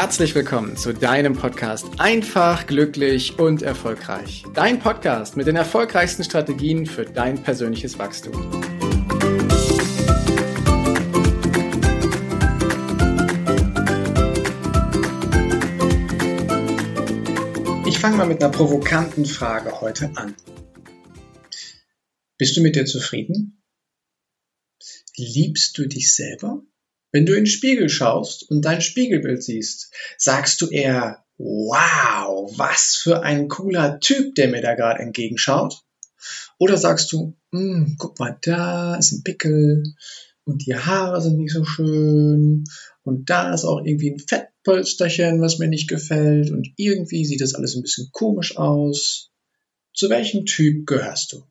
herzlich willkommen zu deinem Podcast Einfach, glücklich und erfolgreich. Dein Podcast mit den erfolgreichsten Strategien für dein persönliches Wachstum. Ich fange mal mit einer provokanten Frage heute an. Bist du mit dir zufrieden? Liebst du dich selber? Wenn du in den Spiegel schaust und dein Spiegelbild siehst, sagst du eher, wow, was für ein cooler Typ, der mir da gerade entgegenschaut? Oder sagst du, hm, guck mal, da ist ein Pickel und die Haare sind nicht so schön und da ist auch irgendwie ein Fettpolsterchen, was mir nicht gefällt und irgendwie sieht das alles ein bisschen komisch aus. Zu welchem Typ gehörst du?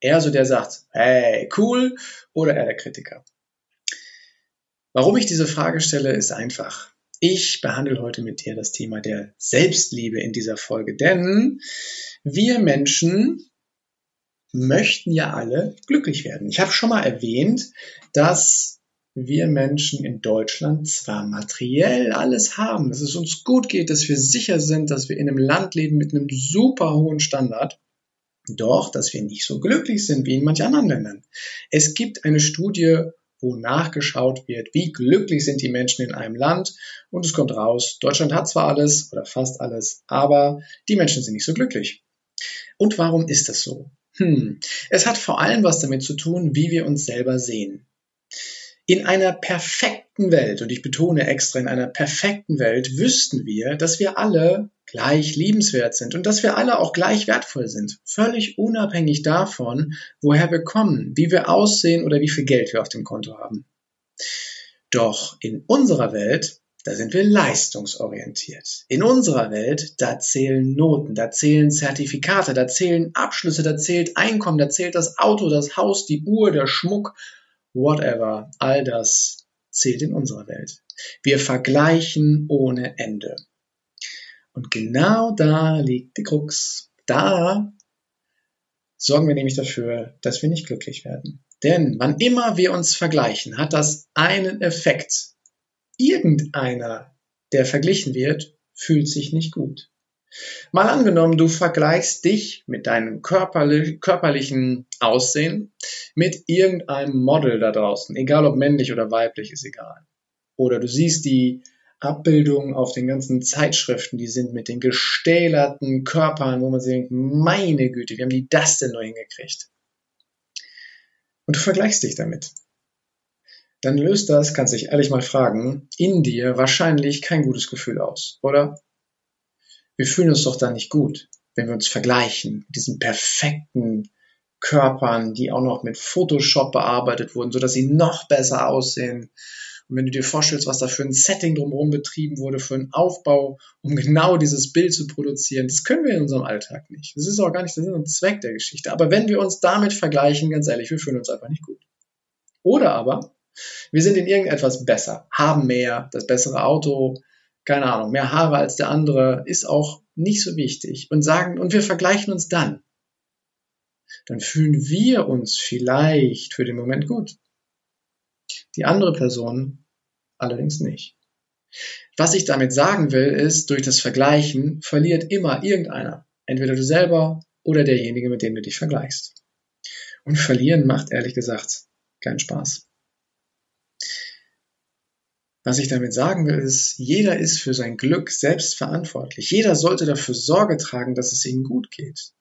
Eher so der sagt, hey, cool, oder eher der Kritiker? Warum ich diese Frage stelle, ist einfach. Ich behandle heute mit dir das Thema der Selbstliebe in dieser Folge, denn wir Menschen möchten ja alle glücklich werden. Ich habe schon mal erwähnt, dass wir Menschen in Deutschland zwar materiell alles haben, dass es uns gut geht, dass wir sicher sind, dass wir in einem Land leben mit einem super hohen Standard, doch dass wir nicht so glücklich sind wie in manch anderen Ländern. Es gibt eine Studie wo nachgeschaut wird, wie glücklich sind die Menschen in einem Land. Und es kommt raus, Deutschland hat zwar alles oder fast alles, aber die Menschen sind nicht so glücklich. Und warum ist das so? Hm. Es hat vor allem was damit zu tun, wie wir uns selber sehen. In einer perfekten Welt, und ich betone extra in einer perfekten Welt, wüssten wir, dass wir alle gleich liebenswert sind und dass wir alle auch gleich wertvoll sind, völlig unabhängig davon, woher wir kommen, wie wir aussehen oder wie viel Geld wir auf dem Konto haben. Doch in unserer Welt, da sind wir leistungsorientiert. In unserer Welt, da zählen Noten, da zählen Zertifikate, da zählen Abschlüsse, da zählt Einkommen, da zählt das Auto, das Haus, die Uhr, der Schmuck, whatever. All das zählt in unserer Welt. Wir vergleichen ohne Ende. Und genau da liegt die Krux. Da sorgen wir nämlich dafür, dass wir nicht glücklich werden. Denn wann immer wir uns vergleichen, hat das einen Effekt. Irgendeiner, der verglichen wird, fühlt sich nicht gut. Mal angenommen, du vergleichst dich mit deinem körperlich, körperlichen Aussehen mit irgendeinem Model da draußen, egal ob männlich oder weiblich, ist egal. Oder du siehst die Abbildungen auf den ganzen Zeitschriften, die sind mit den gestählerten Körpern, wo man sich denkt, meine Güte, wie haben die das denn nur hingekriegt? Und du vergleichst dich damit. Dann löst das, kannst dich ehrlich mal fragen, in dir wahrscheinlich kein gutes Gefühl aus, oder? Wir fühlen uns doch da nicht gut, wenn wir uns vergleichen mit diesen perfekten Körpern, die auch noch mit Photoshop bearbeitet wurden, sodass sie noch besser aussehen und wenn du dir vorstellst, was da für ein Setting drumherum betrieben wurde, für einen Aufbau, um genau dieses Bild zu produzieren, das können wir in unserem Alltag nicht. Das ist auch gar nicht der Sinn und Zweck der Geschichte. Aber wenn wir uns damit vergleichen, ganz ehrlich, wir fühlen uns einfach nicht gut. Oder aber, wir sind in irgendetwas besser, haben mehr, das bessere Auto, keine Ahnung, mehr Haare als der andere, ist auch nicht so wichtig und sagen, und wir vergleichen uns dann. Dann fühlen wir uns vielleicht für den Moment gut die andere Person allerdings nicht. Was ich damit sagen will, ist, durch das Vergleichen verliert immer irgendeiner. Entweder du selber oder derjenige, mit dem du dich vergleichst. Und verlieren macht ehrlich gesagt keinen Spaß. Was ich damit sagen will, ist, jeder ist für sein Glück selbst verantwortlich. Jeder sollte dafür Sorge tragen, dass es ihm gut geht.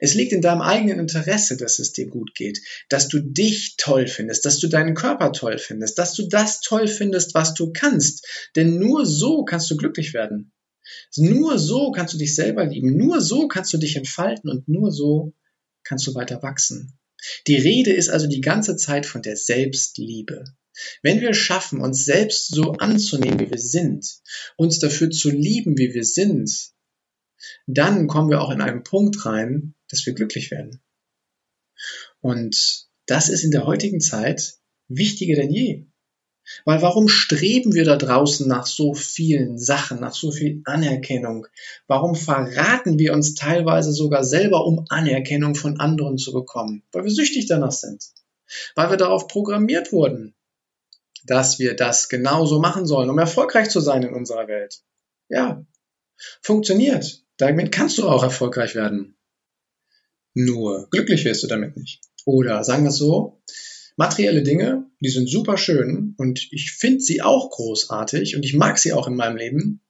Es liegt in deinem eigenen Interesse, dass es dir gut geht, dass du dich toll findest, dass du deinen Körper toll findest, dass du das toll findest, was du kannst. Denn nur so kannst du glücklich werden. Nur so kannst du dich selber lieben, nur so kannst du dich entfalten und nur so kannst du weiter wachsen. Die Rede ist also die ganze Zeit von der Selbstliebe. Wenn wir schaffen, uns selbst so anzunehmen, wie wir sind, uns dafür zu lieben, wie wir sind, dann kommen wir auch in einen Punkt rein, dass wir glücklich werden. Und das ist in der heutigen Zeit wichtiger denn je. Weil warum streben wir da draußen nach so vielen Sachen, nach so viel Anerkennung? Warum verraten wir uns teilweise sogar selber, um Anerkennung von anderen zu bekommen? Weil wir süchtig danach sind. Weil wir darauf programmiert wurden. dass wir das genauso machen sollen, um erfolgreich zu sein in unserer Welt. Ja, funktioniert. Damit kannst du auch erfolgreich werden. Nur glücklich wirst du damit nicht. Oder sagen wir es so, materielle Dinge, die sind super schön und ich finde sie auch großartig und ich mag sie auch in meinem Leben.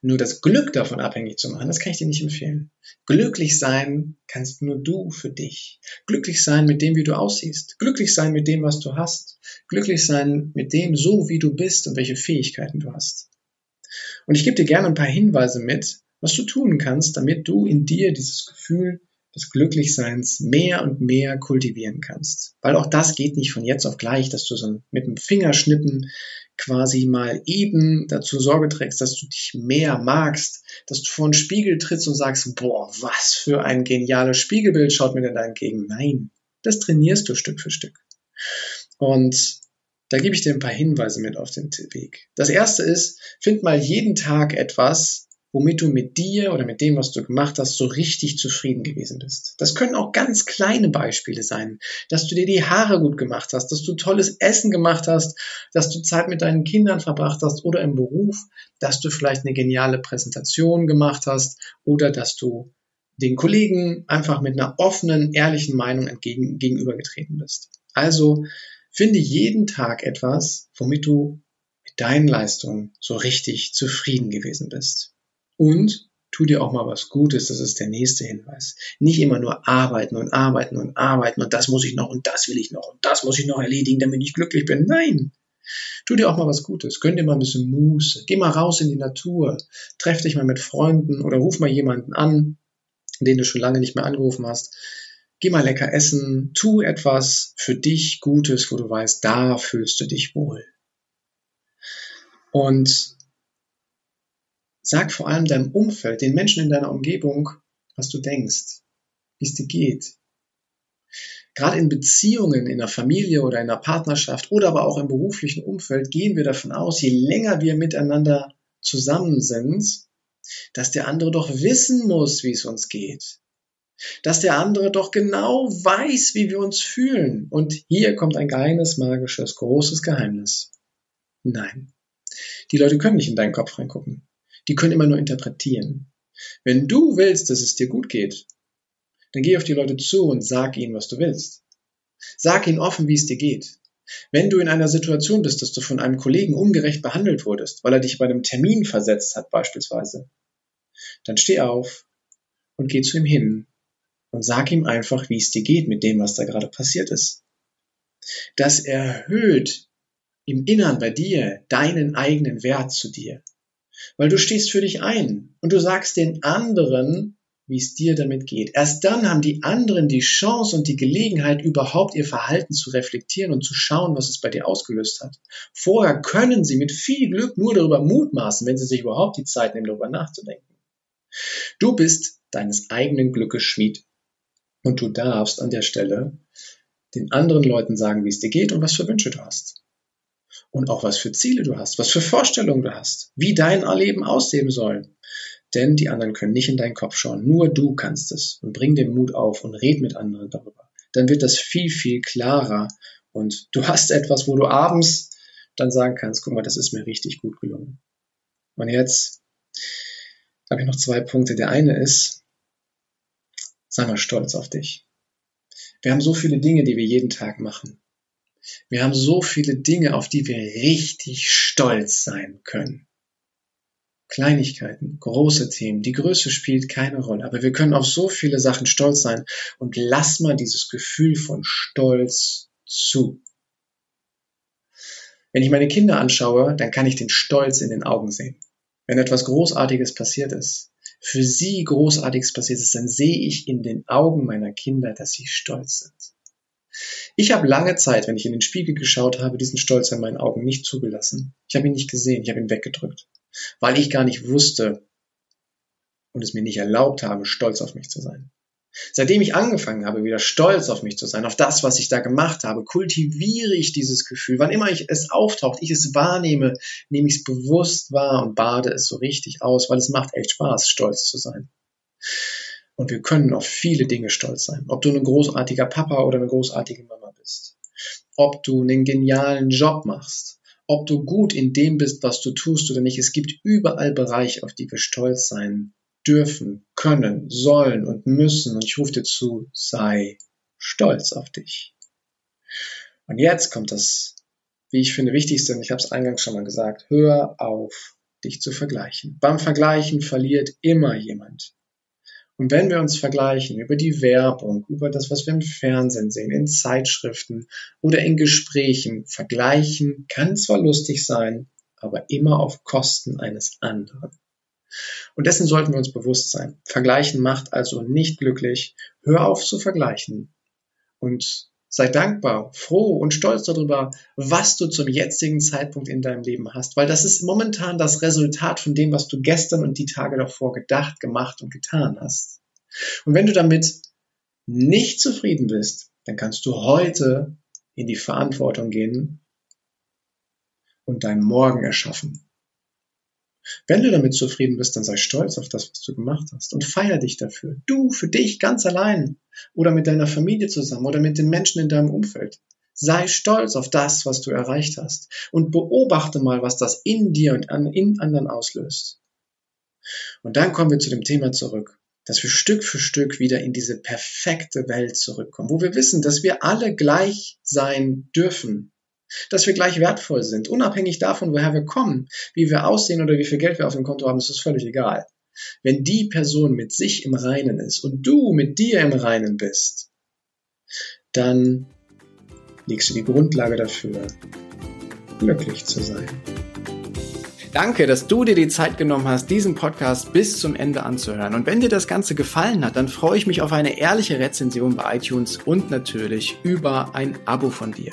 Nur das Glück davon abhängig zu machen, das kann ich dir nicht empfehlen. Glücklich sein kannst nur du für dich. Glücklich sein mit dem, wie du aussiehst. Glücklich sein mit dem, was du hast. Glücklich sein mit dem, so wie du bist und welche Fähigkeiten du hast. Und ich gebe dir gerne ein paar Hinweise mit, was du tun kannst, damit du in dir dieses Gefühl des Glücklichseins mehr und mehr kultivieren kannst. Weil auch das geht nicht von jetzt auf gleich, dass du so mit dem Fingerschnippen quasi mal eben dazu Sorge trägst, dass du dich mehr magst, dass du vor einen Spiegel trittst und sagst, boah, was für ein geniales Spiegelbild schaut mir denn da entgegen. Nein, das trainierst du Stück für Stück. Und da gebe ich dir ein paar Hinweise mit auf den Weg. Das erste ist, find mal jeden Tag etwas, womit du mit dir oder mit dem, was du gemacht hast, so richtig zufrieden gewesen bist. Das können auch ganz kleine Beispiele sein, dass du dir die Haare gut gemacht hast, dass du tolles Essen gemacht hast, dass du Zeit mit deinen Kindern verbracht hast oder im Beruf, dass du vielleicht eine geniale Präsentation gemacht hast oder dass du den Kollegen einfach mit einer offenen, ehrlichen Meinung entgegen, gegenübergetreten bist. Also finde jeden Tag etwas, womit du mit deinen Leistungen so richtig zufrieden gewesen bist. Und tu dir auch mal was Gutes, das ist der nächste Hinweis. Nicht immer nur arbeiten und arbeiten und arbeiten und das muss ich noch und das will ich noch und das muss ich noch erledigen, damit ich glücklich bin. Nein! Tu dir auch mal was Gutes. Gönn dir mal ein bisschen Muße. Geh mal raus in die Natur. Treff dich mal mit Freunden oder ruf mal jemanden an, den du schon lange nicht mehr angerufen hast. Geh mal lecker essen. Tu etwas für dich Gutes, wo du weißt, da fühlst du dich wohl. Und Sag vor allem deinem Umfeld, den Menschen in deiner Umgebung, was du denkst, wie es dir geht. Gerade in Beziehungen, in der Familie oder in der Partnerschaft oder aber auch im beruflichen Umfeld gehen wir davon aus, je länger wir miteinander zusammen sind, dass der andere doch wissen muss, wie es uns geht. Dass der andere doch genau weiß, wie wir uns fühlen. Und hier kommt ein kleines, magisches, großes Geheimnis. Nein. Die Leute können nicht in deinen Kopf reingucken die können immer nur interpretieren. Wenn du willst, dass es dir gut geht, dann geh auf die Leute zu und sag ihnen, was du willst. Sag ihnen offen, wie es dir geht. Wenn du in einer Situation bist, dass du von einem Kollegen ungerecht behandelt wurdest, weil er dich bei einem Termin versetzt hat beispielsweise, dann steh auf und geh zu ihm hin und sag ihm einfach, wie es dir geht mit dem, was da gerade passiert ist. Das erhöht im Innern bei dir deinen eigenen Wert zu dir. Weil du stehst für dich ein und du sagst den anderen, wie es dir damit geht. Erst dann haben die anderen die Chance und die Gelegenheit, überhaupt ihr Verhalten zu reflektieren und zu schauen, was es bei dir ausgelöst hat. Vorher können sie mit viel Glück nur darüber mutmaßen, wenn sie sich überhaupt die Zeit nehmen, darüber nachzudenken. Du bist deines eigenen Glückes Schmied und du darfst an der Stelle den anderen Leuten sagen, wie es dir geht und was für Wünsche du hast und auch was für Ziele du hast, was für Vorstellungen du hast, wie dein Leben aussehen soll. Denn die anderen können nicht in deinen Kopf schauen. Nur du kannst es. Und bring den Mut auf und red mit anderen darüber. Dann wird das viel, viel klarer. Und du hast etwas, wo du abends dann sagen kannst, guck mal, das ist mir richtig gut gelungen. Und jetzt habe ich noch zwei Punkte. Der eine ist, sei mal stolz auf dich. Wir haben so viele Dinge, die wir jeden Tag machen. Wir haben so viele Dinge, auf die wir richtig stolz sein können. Kleinigkeiten, große Themen, die Größe spielt keine Rolle, aber wir können auf so viele Sachen stolz sein und lass mal dieses Gefühl von Stolz zu. Wenn ich meine Kinder anschaue, dann kann ich den Stolz in den Augen sehen. Wenn etwas Großartiges passiert ist, für sie Großartiges passiert ist, dann sehe ich in den Augen meiner Kinder, dass sie stolz sind. Ich habe lange Zeit, wenn ich in den Spiegel geschaut habe, diesen Stolz in meinen Augen nicht zugelassen. Ich habe ihn nicht gesehen, ich habe ihn weggedrückt, weil ich gar nicht wusste und es mir nicht erlaubt habe, stolz auf mich zu sein. Seitdem ich angefangen habe, wieder stolz auf mich zu sein, auf das, was ich da gemacht habe, kultiviere ich dieses Gefühl. Wann immer ich es auftaucht, ich es wahrnehme, nehme ich es bewusst wahr und bade es so richtig aus, weil es macht echt Spaß, stolz zu sein. Und wir können auf viele Dinge stolz sein. Ob du ein großartiger Papa oder eine großartige Mama bist. Ob du einen genialen Job machst. ob du gut in dem bist, was du tust oder nicht. Es gibt überall Bereiche, auf die wir stolz sein dürfen, können, sollen und müssen. Und ich rufe dir zu, sei stolz auf dich. Und jetzt kommt das, wie ich finde, wichtigste, und ich habe es eingangs schon mal gesagt, hör auf, dich zu vergleichen. Beim Vergleichen verliert immer jemand. Und wenn wir uns vergleichen über die Werbung, über das, was wir im Fernsehen sehen, in Zeitschriften oder in Gesprächen, vergleichen kann zwar lustig sein, aber immer auf Kosten eines anderen. Und dessen sollten wir uns bewusst sein. Vergleichen macht also nicht glücklich. Hör auf zu vergleichen und sei dankbar, froh und stolz darüber, was du zum jetzigen Zeitpunkt in deinem Leben hast, weil das ist momentan das Resultat von dem, was du gestern und die Tage davor gedacht, gemacht und getan hast. Und wenn du damit nicht zufrieden bist, dann kannst du heute in die Verantwortung gehen und deinen Morgen erschaffen. Wenn du damit zufrieden bist, dann sei stolz auf das, was du gemacht hast und feier dich dafür. Du, für dich, ganz allein oder mit deiner Familie zusammen oder mit den Menschen in deinem Umfeld. Sei stolz auf das, was du erreicht hast und beobachte mal, was das in dir und in anderen auslöst. Und dann kommen wir zu dem Thema zurück, dass wir Stück für Stück wieder in diese perfekte Welt zurückkommen, wo wir wissen, dass wir alle gleich sein dürfen, dass wir gleich wertvoll sind, unabhängig davon, woher wir kommen, wie wir aussehen oder wie viel Geld wir auf dem Konto haben, ist es völlig egal. Wenn die Person mit sich im Reinen ist und du mit dir im Reinen bist, dann legst du die Grundlage dafür, glücklich zu sein. Danke, dass du dir die Zeit genommen hast, diesen Podcast bis zum Ende anzuhören. Und wenn dir das Ganze gefallen hat, dann freue ich mich auf eine ehrliche Rezension bei iTunes und natürlich über ein Abo von dir.